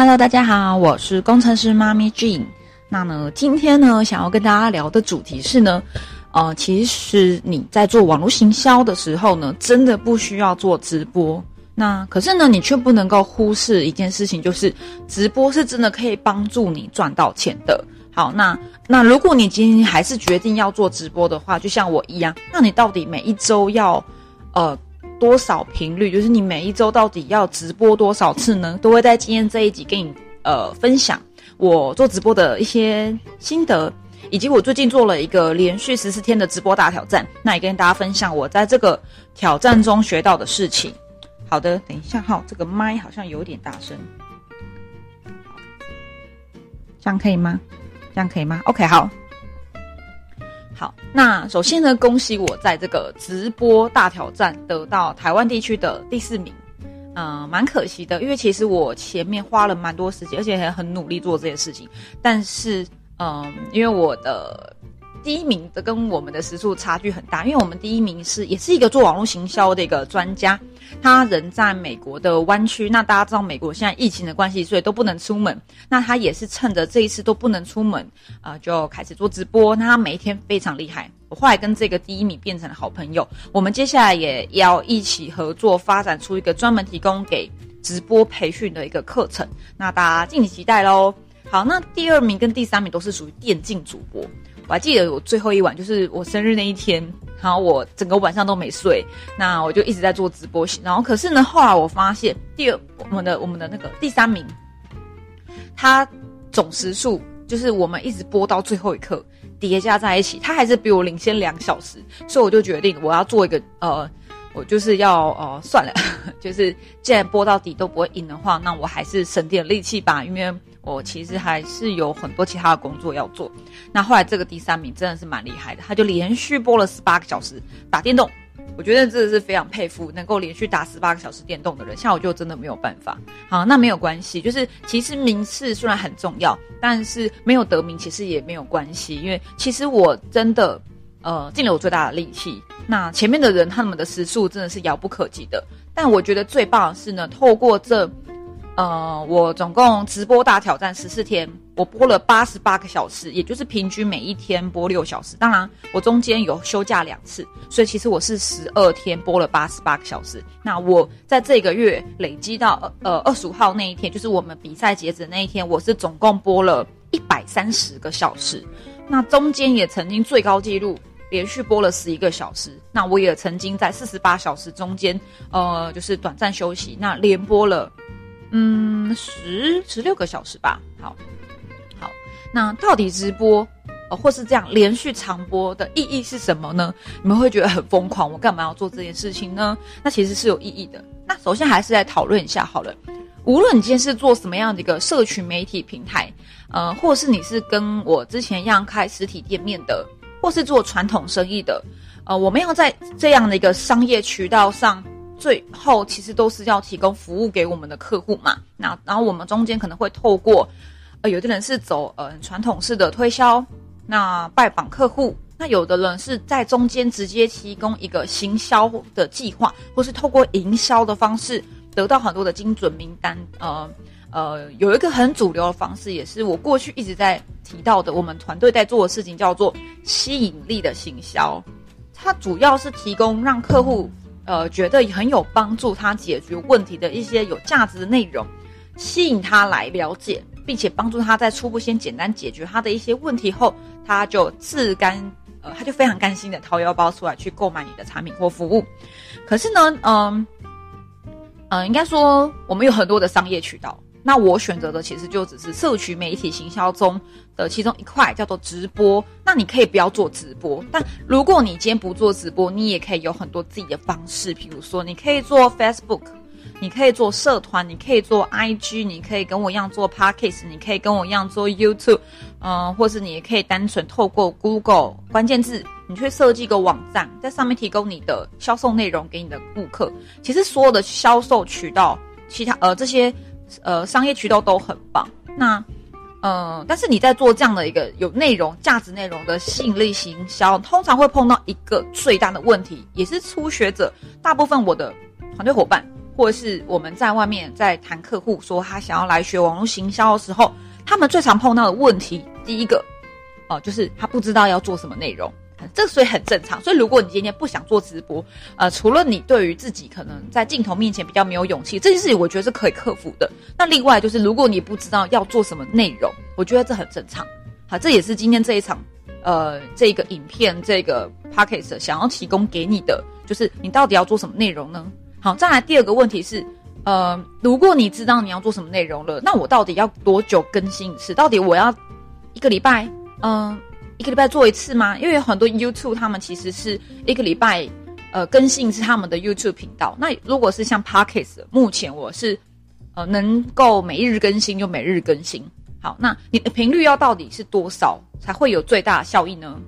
Hello，大家好，我是工程师妈咪 Jean。那呢，今天呢，想要跟大家聊的主题是呢，呃，其实你在做网络行销的时候呢，真的不需要做直播。那可是呢，你却不能够忽视一件事情，就是直播是真的可以帮助你赚到钱的。好，那那如果你今天还是决定要做直播的话，就像我一样，那你到底每一周要呃多少频率？就是你每一周到底要直播多少次呢？都会在今天这一集跟你呃分享我做直播的一些心得，以及我最近做了一个连续十四天的直播大挑战，那也跟大家分享我在这个挑战中学到的事情。好的，等一下哈，这个麦好像有点大声，这样可以吗？这样可以吗？OK，好，好。那首先呢，恭喜我在这个直播大挑战得到台湾地区的第四名。嗯，蛮可惜的，因为其实我前面花了蛮多时间，而且还很努力做这件事情。但是，嗯，因为我的。第一名的跟我们的时速差距很大，因为我们第一名是也是一个做网络行销的一个专家，他人在美国的湾区。那大家知道美国现在疫情的关系，所以都不能出门。那他也是趁着这一次都不能出门，啊，就开始做直播。那他每一天非常厉害。我后来跟这个第一名变成了好朋友。我们接下来也要一起合作，发展出一个专门提供给直播培训的一个课程。那大家敬请期待喽。好，那第二名跟第三名都是属于电竞主播。我还记得我最后一晚就是我生日那一天，然后我整个晚上都没睡，那我就一直在做直播。然后可是呢，后来我发现第二我们的我们的那个第三名，他总时数就是我们一直播到最后一刻叠加在一起，他还是比我领先两小时，所以我就决定我要做一个呃，我就是要呃算了，就是既然播到底都不会赢的话，那我还是省点力气吧，因为。我其实还是有很多其他的工作要做。那后来这个第三名真的是蛮厉害的，他就连续播了十八个小时打电动。我觉得真的是非常佩服能够连续打十八个小时电动的人。像我就真的没有办法。好，那没有关系，就是其实名次虽然很重要，但是没有得名其实也没有关系，因为其实我真的呃尽了我最大的力气。那前面的人他们的时速真的是遥不可及的。但我觉得最棒的是呢，透过这。呃，我总共直播大挑战十四天，我播了八十八个小时，也就是平均每一天播六小时。当然，我中间有休假两次，所以其实我是十二天播了八十八个小时。那我在这个月累积到呃二十五号那一天，就是我们比赛截止那一天，我是总共播了一百三十个小时。那中间也曾经最高纪录连续播了十一个小时。那我也曾经在四十八小时中间，呃，就是短暂休息，那连播了。嗯，十十六个小时吧。好，好，那到底直播，或是这样连续长播的意义是什么呢？你们会觉得很疯狂，我干嘛要做这件事情呢？那其实是有意义的。那首先还是来讨论一下好了。无论你今天是做什么样的一个社群媒体平台，呃，或是你是跟我之前一样开实体店面的，或是做传统生意的，呃，我们要在这样的一个商业渠道上。最后其实都是要提供服务给我们的客户嘛，那然后我们中间可能会透过，呃，有的人是走呃传统式的推销，那拜访客户，那有的人是在中间直接提供一个行销的计划，或是透过营销的方式得到很多的精准名单，呃呃，有一个很主流的方式，也是我过去一直在提到的，我们团队在做的事情叫做吸引力的行销，它主要是提供让客户。呃，觉得很有帮助，他解决问题的一些有价值的内容，吸引他来了解，并且帮助他在初步先简单解决他的一些问题后，他就自甘，呃，他就非常甘心的掏腰包出来去购买你的产品或服务。可是呢，嗯，嗯，应该说我们有很多的商业渠道。那我选择的其实就只是社群媒体行销中的其中一块，叫做直播。那你可以不要做直播，但如果你今天不做直播，你也可以有很多自己的方式。比如说，你可以做 Facebook，你可以做社团，你可以做 IG，你可以跟我一样做 Podcast，你可以跟我一样做 YouTube，嗯，或是你也可以单纯透过 Google 关键字，你去设计一个网站，在上面提供你的销售内容给你的顾客。其实所有的销售渠道，其他呃这些。呃，商业渠道都很棒。那，呃，但是你在做这样的一个有内容、价值内容的吸引力行销，通常会碰到一个最大的问题，也是初学者大部分我的团队伙伴或者是我们在外面在谈客户说他想要来学网络行销的时候，他们最常碰到的问题，第一个，哦，就是他不知道要做什么内容。这所以很正常。所以如果你今天不想做直播，呃，除了你对于自己可能在镜头面前比较没有勇气，这件事情我觉得是可以克服的。那另外就是，如果你不知道要做什么内容，我觉得这很正常。好，这也是今天这一场，呃，这个影片这个 p o c k e t 想要提供给你的，就是你到底要做什么内容呢？好，再来第二个问题是，呃，如果你知道你要做什么内容了，那我到底要多久更新一次？到底我要一个礼拜？嗯。一个礼拜做一次吗？因为有很多 YouTube 他们其实是一个礼拜，呃，更新是他们的 YouTube 频道。那如果是像 Podcast，目前我是，呃，能够每日更新就每日更新。好，那你的频率要到底是多少才会有最大效益呢？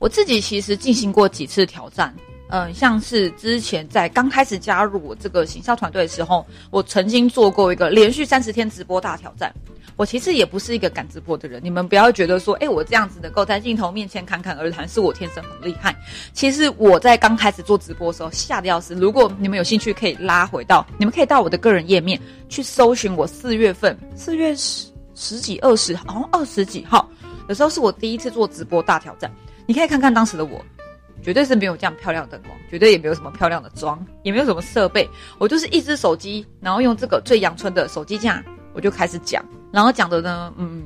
我自己其实进行过几次挑战。嗯，像是之前在刚开始加入我这个行销团队的时候，我曾经做过一个连续三十天直播大挑战。我其实也不是一个敢直播的人，你们不要觉得说，哎，我这样子能够在镜头面前侃侃而谈，是我天生很厉害。其实我在刚开始做直播的时候吓得要死。如果你们有兴趣，可以拉回到，你们可以到我的个人页面去搜寻我四月份四月十十几二十，好像二十几号的时候是我第一次做直播大挑战，你可以看看当时的我。绝对是没有这样漂亮的灯光，绝对也没有什么漂亮的妆，也没有什么设备。我就是一只手机，然后用这个最阳春的手机架，我就开始讲。然后讲的呢，嗯，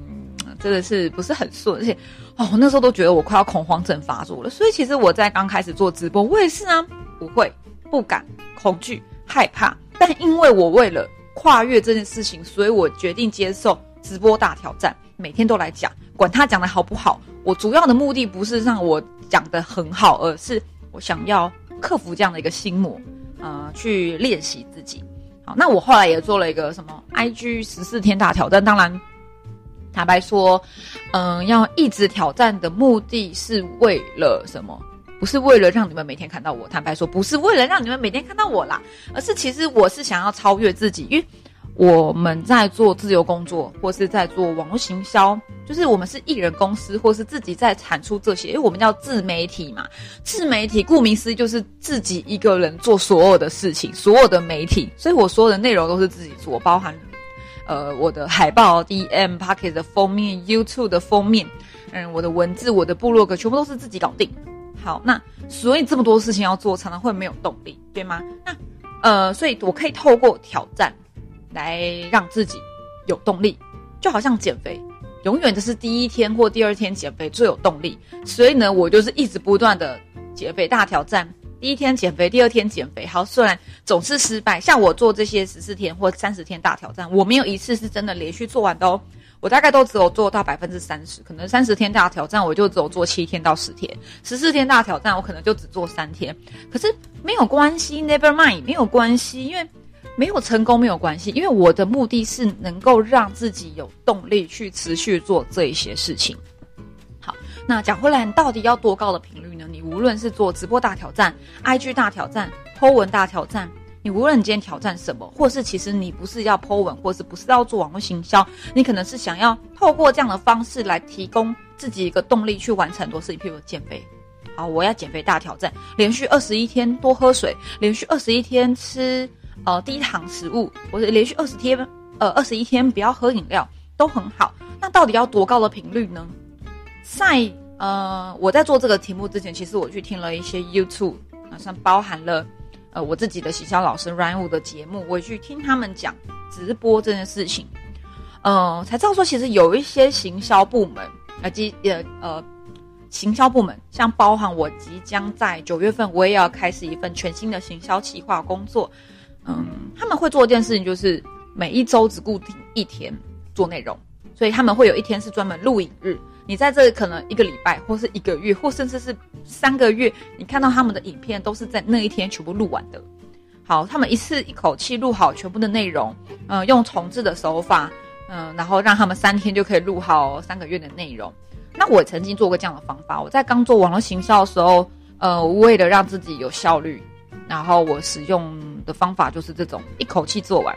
真的是不是很顺，而且哦，我那时候都觉得我快要恐慌症发作了。所以其实我在刚开始做直播，我也是啊，不会、不敢、恐惧、害怕。但因为我为了跨越这件事情，所以我决定接受直播大挑战，每天都来讲，管他讲的好不好。我主要的目的不是让我。讲的很好，而是我想要克服这样的一个心魔，呃，去练习自己。好，那我后来也做了一个什么 IG 十四天大挑战。当然，坦白说，嗯，要一直挑战的目的是为了什么？不是为了让你们每天看到我。坦白说，不是为了让你们每天看到我啦，而是其实我是想要超越自己，因为。我们在做自由工作，或是在做网络行销，就是我们是艺人公司，或是自己在产出这些，因为我们叫自媒体嘛。自媒体顾名思义就是自己一个人做所有的事情，所有的媒体，所以我所有的内容都是自己做，包含呃我的海报、DM、Pocket 的封面、YouTube 的封面，嗯，我的文字、我的部落格全部都是自己搞定。好，那所以这么多事情要做，常常会没有动力，对吗？那呃，所以我可以透过挑战。来让自己有动力，就好像减肥，永远都是第一天或第二天减肥最有动力。所以呢，我就是一直不断的减肥大挑战，第一天减肥，第二天减肥。好，虽然总是失败，像我做这些十四天或三十天大挑战，我没有一次是真的连续做完的哦。我大概都只有做到百分之三十，可能三十天大挑战我就只有做七天到十天，十四天大挑战我可能就只做三天。可是没有关系，Never mind，没有关系，因为。没有成功没有关系，因为我的目的是能够让自己有动力去持续做这一些事情。好，那讲回来，你到底要多高的频率呢？你无论是做直播大挑战、IG 大挑战、Po 文大挑战，你无论你今天挑战什么，或是其实你不是要 Po 文，或是不是要做网络行销，你可能是想要透过这样的方式来提供自己一个动力去完成很多事情，譬如减肥。好，我要减肥大挑战，连续二十一天多喝水，连续二十一天吃。呃，低糖食物，或者连续二十天，呃，二十一天不要喝饮料，都很好。那到底要多高的频率呢？在呃，我在做这个题目之前，其实我去听了一些 YouTube，好像包含了呃我自己的行销老师 Ryan Wu 的节目，我去听他们讲直播这件事情，呃，才知道说其实有一些行销部门，呃，即呃呃，行销部门，像包含我即将在九月份，我也要开始一份全新的行销企划工作。嗯，他们会做一件事情，就是每一周只固定一天做内容，所以他们会有一天是专门录影日。你在这可能一个礼拜，或是一个月，或甚至是三个月，你看到他们的影片都是在那一天全部录完的。好，他们一次一口气录好全部的内容，嗯，用重置的手法，嗯，然后让他们三天就可以录好三个月的内容。那我曾经做过这样的方法，我在刚做网络行销的时候，呃，为了让自己有效率。然后我使用的方法就是这种一口气做完，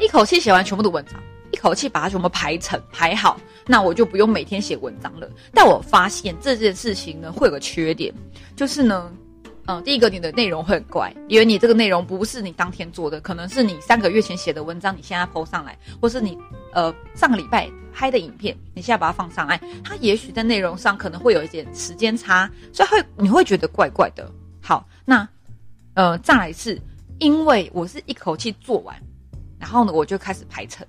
一口气写完全部的文章，一口气把它全部排成排好，那我就不用每天写文章了。但我发现这件事情呢，会有个缺点，就是呢，嗯，第一个你的内容会很怪，因为你这个内容不是你当天做的，可能是你三个月前写的文章，你现在 PO 上来，或是你呃上个礼拜拍的影片，你现在把它放上来，它也许在内容上可能会有一点时间差，所以会你会觉得怪怪的。好，那呃再来一次，因为我是一口气做完，然后呢我就开始排程。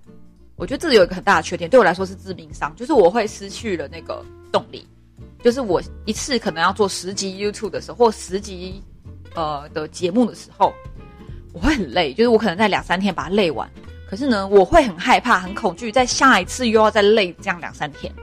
我觉得这里有一个很大的缺点，对我来说是致命伤，就是我会失去了那个动力。就是我一次可能要做十集 YouTube 的时候，或十集呃的节目的时候，我会很累。就是我可能在两三天把它累完，可是呢，我会很害怕、很恐惧，在下一次又要再累这样两三天。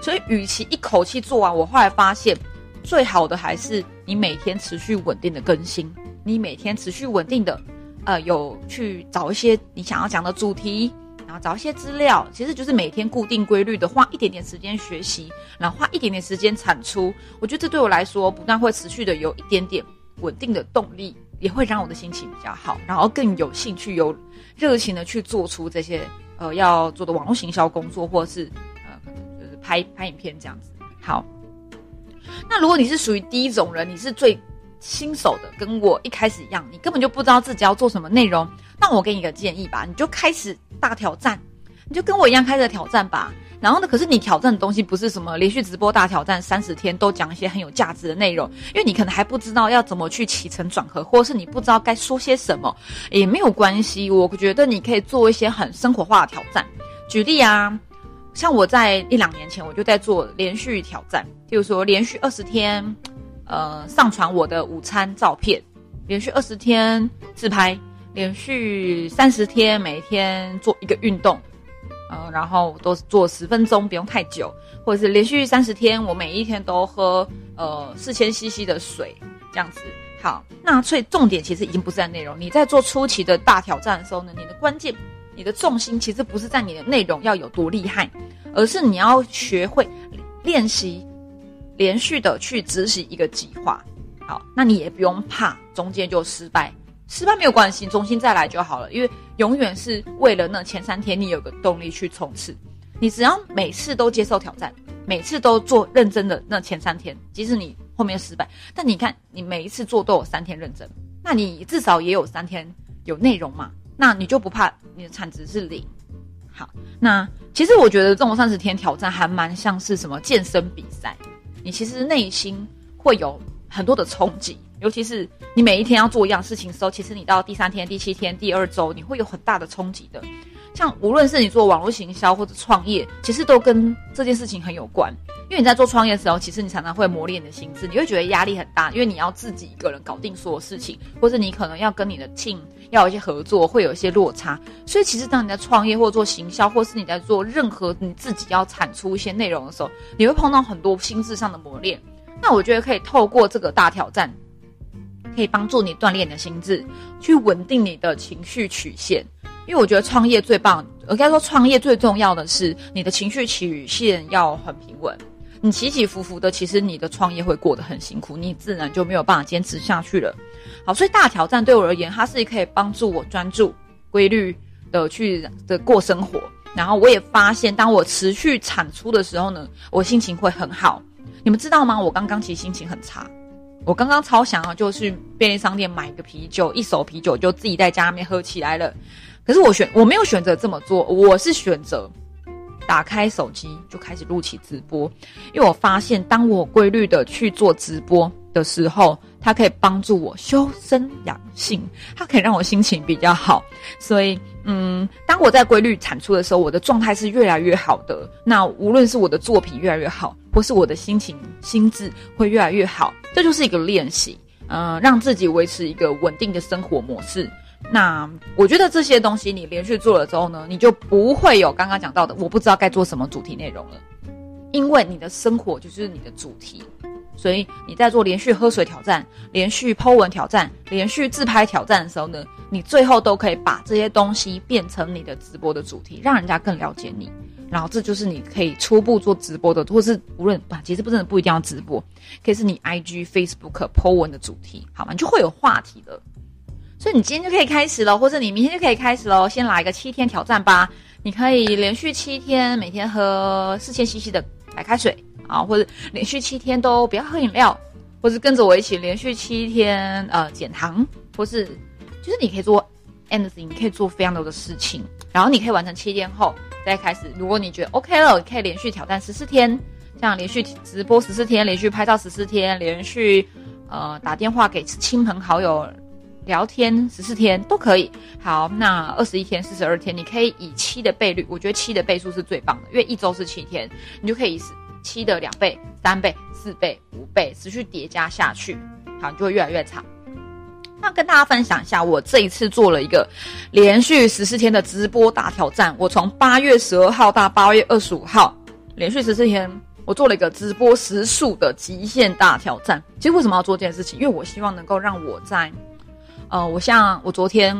所以，与其一口气做完，我后来发现，最好的还是你每天持续稳定的更新，你每天持续稳定的呃有去找一些你想要讲的主题。然后找一些资料，其实就是每天固定规律的花一点点时间学习，然后花一点点时间产出。我觉得这对我来说，不但会持续的有一点点稳定的动力，也会让我的心情比较好，然后更有兴趣、有热情的去做出这些呃要做的网络行销工作，或者是呃可能就是拍拍影片这样子。好，那如果你是属于第一种人，你是最新手的，跟我一开始一样，你根本就不知道自己要做什么内容，那我给你个建议吧，你就开始。大挑战，你就跟我一样开始挑战吧。然后呢，可是你挑战的东西不是什么连续直播大挑战，三十天都讲一些很有价值的内容，因为你可能还不知道要怎么去起承转合，或者是你不知道该说些什么，也没有关系。我觉得你可以做一些很生活化的挑战。举例啊，像我在一两年前我就在做连续挑战，譬如说连续二十天，呃，上传我的午餐照片，连续二十天自拍。连续三十天，每天做一个运动，呃，然后都做十分钟，不用太久，或者是连续三十天，我每一天都喝呃四千 CC 的水，这样子。好，那所以重点其实已经不是在内容。你在做初期的大挑战的时候呢，你的关键，你的重心其实不是在你的内容要有多厉害，而是你要学会练习，连续的去执行一个计划。好，那你也不用怕中间就失败。失败没有关系，重新再来就好了。因为永远是为了那前三天，你有个动力去冲刺。你只要每次都接受挑战，每次都做认真的那前三天，即使你后面失败，但你看你每一次做都有三天认真，那你至少也有三天有内容嘛？那你就不怕你的产值是零。好，那其实我觉得这种三十天挑战还蛮像是什么健身比赛，你其实内心会有很多的冲击。尤其是你每一天要做一样事情的时候，其实你到第三天、第七天、第二周，你会有很大的冲击的。像无论是你做网络行销或者创业，其实都跟这件事情很有关。因为你在做创业的时候，其实你常常会磨练你的心智，你会觉得压力很大，因为你要自己一个人搞定所有事情，或者你可能要跟你的 team 要有一些合作，会有一些落差。所以其实当你在创业或做行销，或是你在做任何你自己要产出一些内容的时候，你会碰到很多心智上的磨练。那我觉得可以透过这个大挑战。可以帮助你锻炼你的心智，去稳定你的情绪曲线。因为我觉得创业最棒，应该说创业最重要的是你的情绪曲线要很平稳。你起起伏伏的，其实你的创业会过得很辛苦，你自然就没有办法坚持下去了。好，所以大挑战对我而言，它是可以帮助我专注、规律的去的过生活。然后我也发现，当我持续产出的时候呢，我心情会很好。你们知道吗？我刚刚其实心情很差。我刚刚超想要就去便利商店买个啤酒，一手啤酒就自己在家里面喝起来了。可是我选我没有选择这么做，我是选择打开手机就开始录起直播，因为我发现当我规律的去做直播的时候，它可以帮助我修身养性，它可以让我心情比较好。所以，嗯，当我在规律产出的时候，我的状态是越来越好的。那无论是我的作品越来越好。或是我的心情、心智会越来越好，这就是一个练习，嗯，让自己维持一个稳定的生活模式。那我觉得这些东西你连续做了之后呢，你就不会有刚刚讲到的我不知道该做什么主题内容了，因为你的生活就是你的主题。所以你在做连续喝水挑战、连续剖文挑战、连续自拍挑战的时候呢，你最后都可以把这些东西变成你的直播的主题，让人家更了解你。然后这就是你可以初步做直播的，或是无论吧，其实不真的不一定要直播，可以是你 IG、Facebook、po 文的主题，好吗？你就会有话题了。所以你今天就可以开始了，或者你明天就可以开始喽。先来个七天挑战吧，你可以连续七天每天喝四千 CC 的白开水啊，或者连续七天都不要喝饮料，或是跟着我一起连续七天呃减糖，或是就是你可以做 anything，你可以做非常多的事情，然后你可以完成七天后再开始。如果你觉得 OK 了，可以连续挑战十四天，像连续直播十四天，连续拍照十四天，连续呃打电话给亲朋好友。聊天十四天都可以，好，那二十一天、四十二天，你可以以七的倍率，我觉得七的倍数是最棒的，因为一周是七天，你就可以以七的两倍、三倍、四倍、五倍，持续叠加下去，好，就会越来越长。那跟大家分享一下，我这一次做了一个连续十四天的直播大挑战，我从八月十二号到八月二十五号，连续十四天，我做了一个直播时数的极限大挑战。其实为什么要做这件事情？因为我希望能够让我在呃，我像我昨天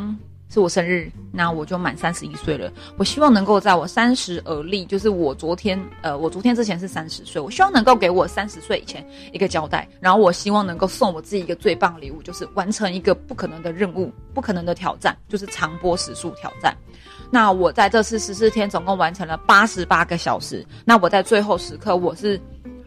是我生日，那我就满三十一岁了。我希望能够在我三十而立，就是我昨天，呃，我昨天之前是三十岁，我希望能够给我三十岁以前一个交代。然后我希望能够送我自己一个最棒礼物，就是完成一个不可能的任务，不可能的挑战，就是长播时速挑战。那我在这次十四天总共完成了八十八个小时。那我在最后时刻，我是。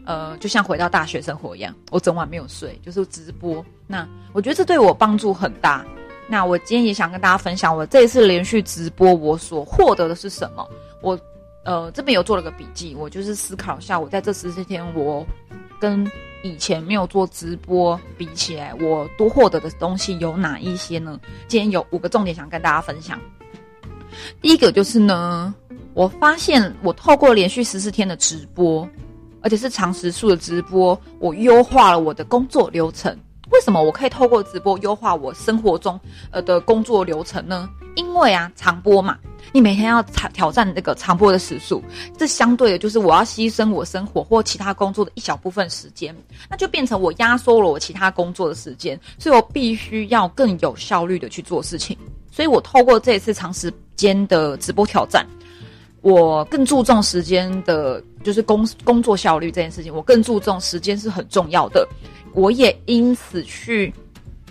呃，就像回到大学生活一样，我整晚没有睡，就是直播。那我觉得这对我帮助很大。那我今天也想跟大家分享，我这一次连续直播我所获得的是什么。我呃这边有做了个笔记，我就是思考一下，我在这十四天，我跟以前没有做直播比起来，我多获得的东西有哪一些呢？今天有五个重点想跟大家分享。第一个就是呢，我发现我透过连续十四天的直播。而且是长时数的直播，我优化了我的工作流程。为什么我可以透过直播优化我生活中呃的工作流程呢？因为啊，长播嘛，你每天要挑挑战那个长播的时数，这相对的就是我要牺牲我生活或其他工作的一小部分时间，那就变成我压缩了我其他工作的时间，所以我必须要更有效率的去做事情。所以我透过这一次长时间的直播挑战。我更注重时间的，就是工工作效率这件事情。我更注重时间是很重要的。我也因此去，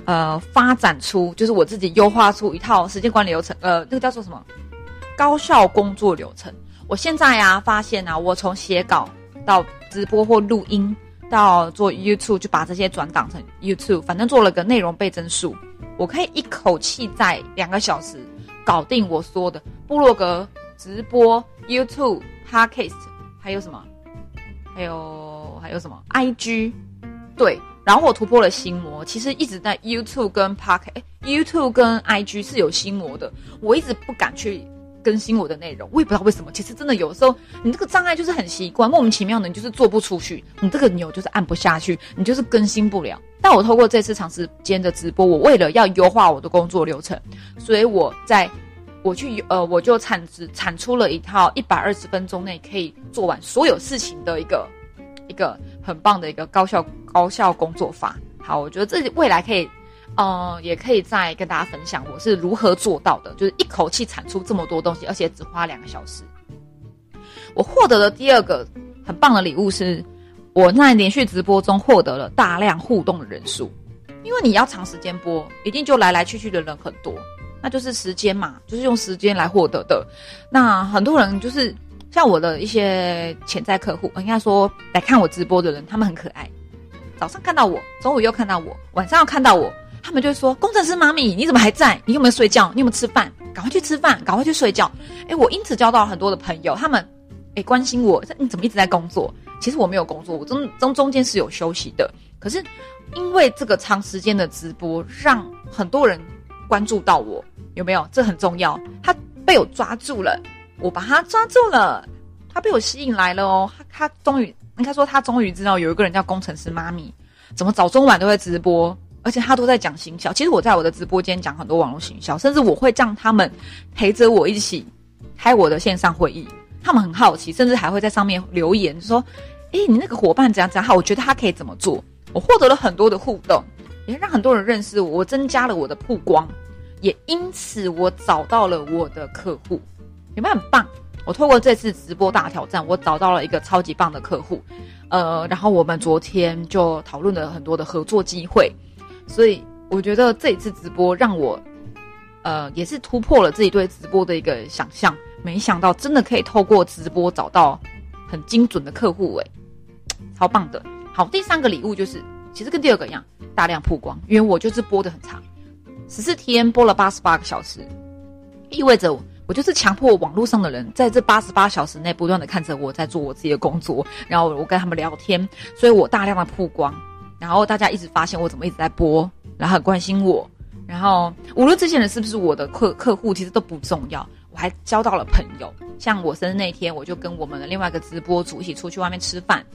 呃，发展出就是我自己优化出一套时间管理流程。呃，那个叫做什么？高效工作流程。我现在啊，发现啊，我从写稿到直播或录音，到做 YouTube，就把这些转档成 YouTube，反正做了个内容倍增术，我可以一口气在两个小时搞定我说的部落格。直播、YouTube、Podcast，还有什么？还有还有什么？IG，对。然后我突破了心魔，其实一直在 YouTube 跟 Podcast，YouTube 跟 IG 是有心魔的。我一直不敢去更新我的内容，我也不知道为什么。其实真的有时候，你这个障碍就是很习惯，莫名其妙的，你就是做不出去，你这个钮就是按不下去，你就是更新不了。但我透过这次长时间的直播，我为了要优化我的工作流程，所以我在。我去呃，我就产值产出了一套一百二十分钟内可以做完所有事情的一个一个很棒的一个高效高效工作法。好，我觉得这未来可以，呃，也可以再跟大家分享我是如何做到的，就是一口气产出这么多东西，而且只花两个小时。我获得的第二个很棒的礼物是，我在连续直播中获得了大量互动的人数，因为你要长时间播，一定就来来去去的人很多。那就是时间嘛，就是用时间来获得的。那很多人就是像我的一些潜在客户，应该说来看我直播的人，他们很可爱。早上看到我，中午又看到我，晚上又看到我，他们就说：“工程师妈咪，你怎么还在？你有没有睡觉？你有没有吃饭？赶快去吃饭，赶快去睡觉。”哎，我因此交到了很多的朋友，他们哎关心我，你怎么一直在工作？其实我没有工作，我中中中间是有休息的。可是因为这个长时间的直播，让很多人关注到我。有没有？这很重要。他被我抓住了，我把他抓住了，他被我吸引来了哦。他他终于，应该说他终于知道有一个人叫工程师妈咪，怎么早中晚都在直播，而且他都在讲行销。其实我在我的直播间讲很多网络行销，甚至我会让他们陪着我一起开我的线上会议。他们很好奇，甚至还会在上面留言说：“诶，你那个伙伴怎样怎样好？我觉得他可以怎么做？”我获得了很多的互动，也让很多人认识我，我增加了我的曝光。也因此，我找到了我的客户，有没有很棒？我透过这次直播大挑战，我找到了一个超级棒的客户，呃，然后我们昨天就讨论了很多的合作机会，所以我觉得这一次直播让我，呃，也是突破了自己对直播的一个想象，没想到真的可以透过直播找到很精准的客户，诶，超棒的。好，第三个礼物就是其实跟第二个一样，大量曝光，因为我就是播的很长，十四天播了八十八个小时，意味着我就是强迫网络上的人在这八十八小时内不断的看着我在做我自己的工作，然后我跟他们聊天，所以我大量的曝光，然后大家一直发现我怎么一直在播，然后很关心我，然后无论这些人是不是我的客客户，其实都不重要。我还交到了朋友，像我生日那天，我就跟我们的另外一个直播组一起出去外面吃饭，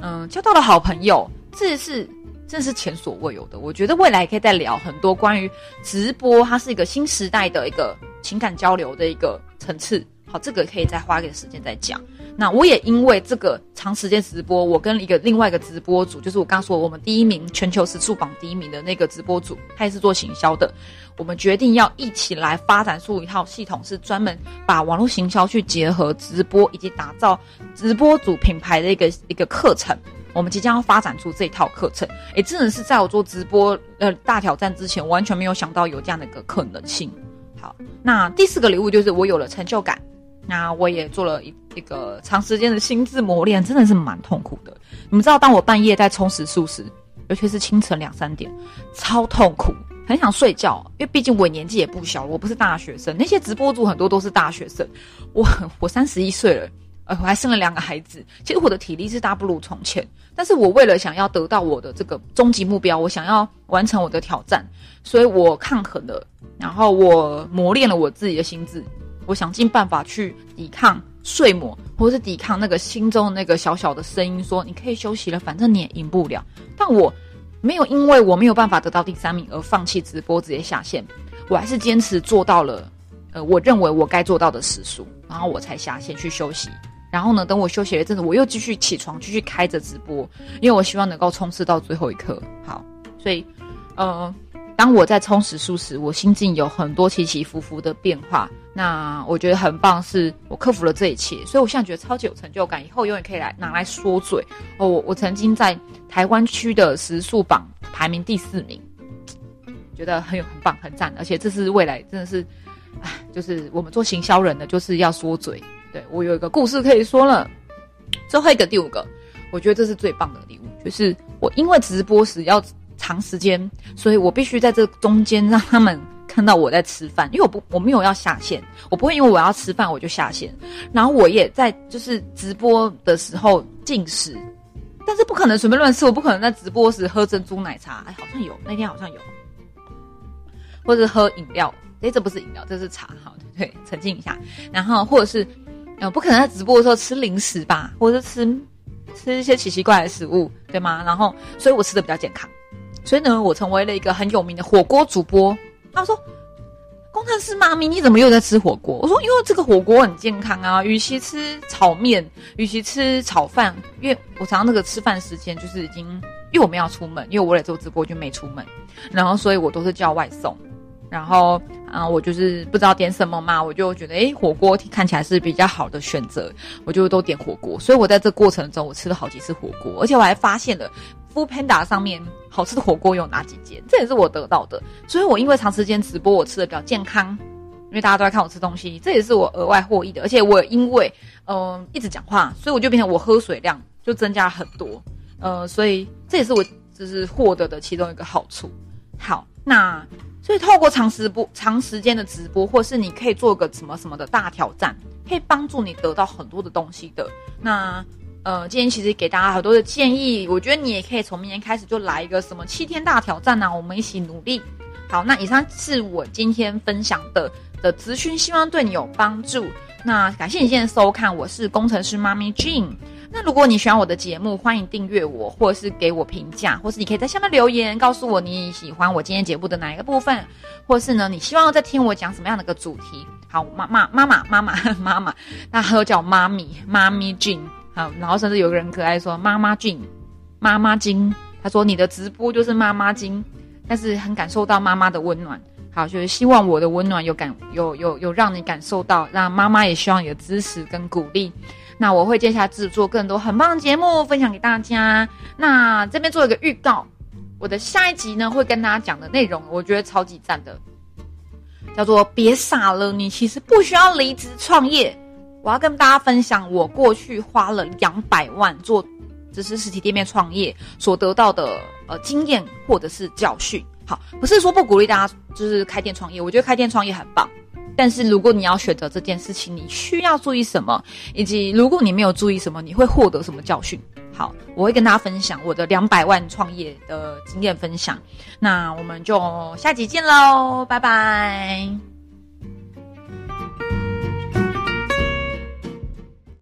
嗯，交到了好朋友，这是这是前所未有的。我觉得未来可以再聊很多关于直播，它是一个新时代的一个情感交流的一个层次。好，这个可以再花一点时间再讲。那我也因为这个长时间直播，我跟一个另外一个直播组，就是我刚说我们第一名全球时速榜第一名的那个直播组，他也是做行销的。我们决定要一起来发展出一套系统，是专门把网络行销去结合直播，以及打造直播主品牌的一个一个课程。我们即将要发展出这套课程，诶，真的是在我做直播呃大挑战之前，完全没有想到有这样的一个可能性。好，那第四个礼物就是我有了成就感，那我也做了一一个长时间的心智磨练，真的是蛮痛苦的。你们知道，当我半夜在充实素食，尤其是清晨两三点，超痛苦。很想睡觉，因为毕竟我年纪也不小，我不是大学生。那些直播主很多都是大学生，我我三十一岁了，呃，我还生了两个孩子。其实我的体力是大不如从前，但是我为了想要得到我的这个终极目标，我想要完成我的挑战，所以我抗衡了，然后我磨练了我自己的心智，我想尽办法去抵抗睡魔，或是抵抗那个心中那个小小的声音，说你可以休息了，反正你也赢不了。但我。没有因为我没有办法得到第三名而放弃直播直接下线，我还是坚持做到了，呃，我认为我该做到的时数，然后我才下线去休息。然后呢，等我休息了一阵子，我又继续起床继续开着直播，因为我希望能够冲刺到最后一刻。好，所以，呃。当我在充实数时，我心境有很多起起伏伏的变化。那我觉得很棒，是我克服了这一切，所以我现在觉得超级有成就感。以后永远可以来拿来说嘴哦。我我曾经在台湾区的时速榜排名第四名，觉得很有很棒很赞。而且这是未来真的是，唉，就是我们做行销人的就是要说嘴。对我有一个故事可以说了。最后一个第五个，我觉得这是最棒的礼物，就是我因为直播时要。长时间，所以我必须在这中间让他们看到我在吃饭，因为我不我没有要下线，我不会因为我要吃饭我就下线。然后我也在就是直播的时候进食，但是不可能随便乱吃，我不可能在直播时喝珍珠奶茶，哎，好像有那天好像有，或者喝饮料，哎，这不是饮料，这是茶，好，对，澄清一下。然后或者是呃，不可能在直播的时候吃零食吧，或者吃吃一些奇奇怪的食物，对吗？然后，所以我吃的比较健康。所以呢，我成为了一个很有名的火锅主播。他说：“工程师妈咪，你怎么又在吃火锅？”我说：“因为这个火锅很健康啊，与其吃炒面，与其吃炒饭，因为我常常那个吃饭时间就是已经，因为我们要出门，因为我来做直播就没出门，然后所以我都是叫外送。然后啊，我就是不知道点什么嘛，我就觉得诶，火锅看起来是比较好的选择，我就都点火锅。所以我在这过程中，我吃了好几次火锅，而且我还发现了。” Food Panda 上面好吃的火锅有哪几间？这也是我得到的，所以我因为长时间直播，我吃的比较健康，因为大家都在看我吃东西，这也是我额外获益的。而且我因为嗯一直讲话，所以我就变成我喝水量就增加了很多，呃，所以这也是我就是获得的其中一个好处。好，那所以透过长时播、长时间的直播，或是你可以做个什么什么的大挑战，可以帮助你得到很多的东西的。那。呃，今天其实给大家很多的建议，我觉得你也可以从明天开始就来一个什么七天大挑战呢？我们一起努力。好，那以上是我今天分享的的资讯，希望对你有帮助。那感谢你今天收看，我是工程师妈咪 Jane。那如果你喜欢我的节目，欢迎订阅我，或者是给我评价，或是你可以在下面留言告诉我你喜欢我今天节目的哪一个部分，或是呢你希望再听我讲什么样的一个主题？好，妈妈妈 妈妈妈妈妈，那还有叫妈咪妈咪 Jean。好，然后甚至有个人可爱说妈妈俊，妈妈金，他说你的直播就是妈妈金，但是很感受到妈妈的温暖。好，就是希望我的温暖有感有有有让你感受到，让妈妈也希望你的支持跟鼓励。那我会接下来制作更多很棒的节目分享给大家。那这边做一个预告，我的下一集呢会跟大家讲的内容，我觉得超级赞的，叫做别傻了，你其实不需要离职创业。我要跟大家分享，我过去花了两百万做只是实体店面创业所得到的呃经验或者是教训。好，不是说不鼓励大家就是开店创业，我觉得开店创业很棒。但是如果你要选择这件事情，你需要注意什么？以及如果你没有注意什么，你会获得什么教训？好，我会跟大家分享我的两百万创业的经验分享。那我们就下集见喽，拜拜。